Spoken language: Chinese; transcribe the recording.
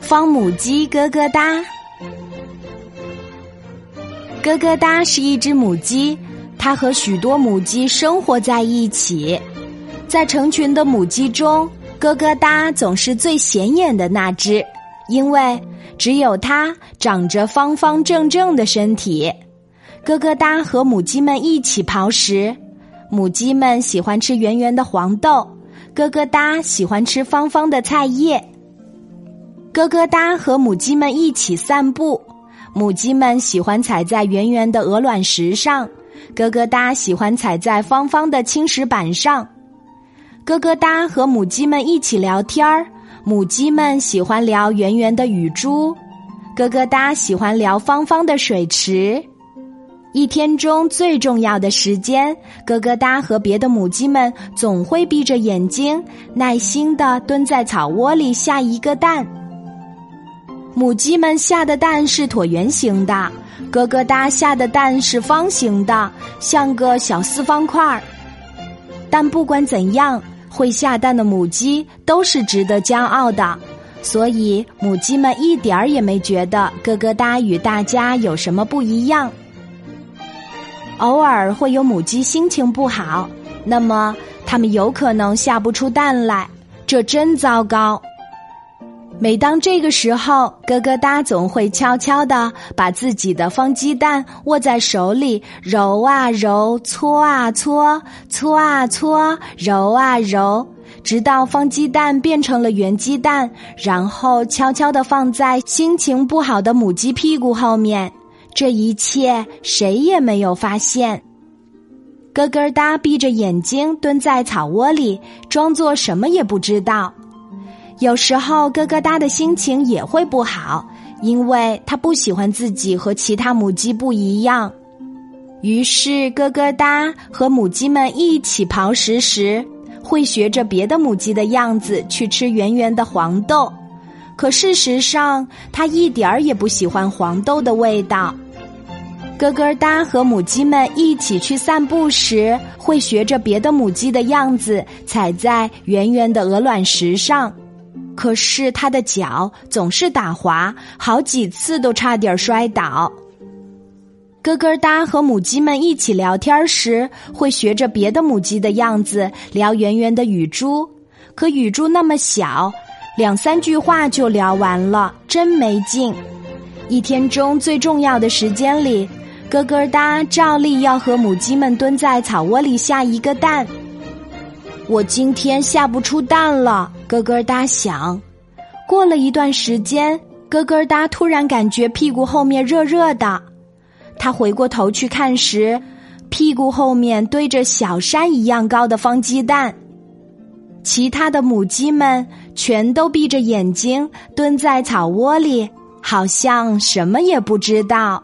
方母鸡咯咯哒，咯咯哒是一只母鸡，它和许多母鸡生活在一起。在成群的母鸡中，咯咯哒总是最显眼的那只，因为只有它长着方方正正的身体。咯咯哒和母鸡们一起刨食，母鸡们喜欢吃圆圆的黄豆，咯咯哒喜欢吃方方的菜叶。咯咯哒和母鸡们一起散步，母鸡们喜欢踩在圆圆的鹅卵石上，咯咯哒喜欢踩在方方的青石板上。咯咯哒和母鸡们一起聊天儿，母鸡们喜欢聊圆圆的雨珠，咯咯哒喜欢聊方方的水池。一天中最重要的时间，咯咯哒和别的母鸡们总会闭着眼睛，耐心的蹲在草窝里下一个蛋。母鸡们下的蛋是椭圆形的，咯咯哒下的蛋是方形的，像个小四方块儿。但不管怎样，会下蛋的母鸡都是值得骄傲的，所以母鸡们一点儿也没觉得咯咯哒与大家有什么不一样。偶尔会有母鸡心情不好，那么它们有可能下不出蛋来，这真糟糕。每当这个时候，咯咯哒总会悄悄地把自己的方鸡蛋握在手里，揉啊揉，搓啊搓，搓啊搓，揉啊揉，直到方鸡蛋变成了圆鸡蛋，然后悄悄地放在心情不好的母鸡屁股后面。这一切谁也没有发现。咯咯哒闭着眼睛蹲在草窝里，装作什么也不知道。有时候，咯咯哒的心情也会不好，因为他不喜欢自己和其他母鸡不一样。于是，咯咯哒和母鸡们一起刨食时，会学着别的母鸡的样子去吃圆圆的黄豆。可事实上，它一点儿也不喜欢黄豆的味道。咯咯哒和母鸡们一起去散步时，会学着别的母鸡的样子踩在圆圆的鹅卵石上。可是它的脚总是打滑，好几次都差点摔倒。咯咯哒和母鸡们一起聊天时，会学着别的母鸡的样子聊圆圆的雨珠。可雨珠那么小，两三句话就聊完了，真没劲。一天中最重要的时间里，咯咯哒照例要和母鸡们蹲在草窝里下一个蛋。我今天下不出蛋了，咯咯哒响。过了一段时间，咯咯哒突然感觉屁股后面热热的。他回过头去看时，屁股后面堆着小山一样高的方鸡蛋。其他的母鸡们全都闭着眼睛蹲在草窝里，好像什么也不知道。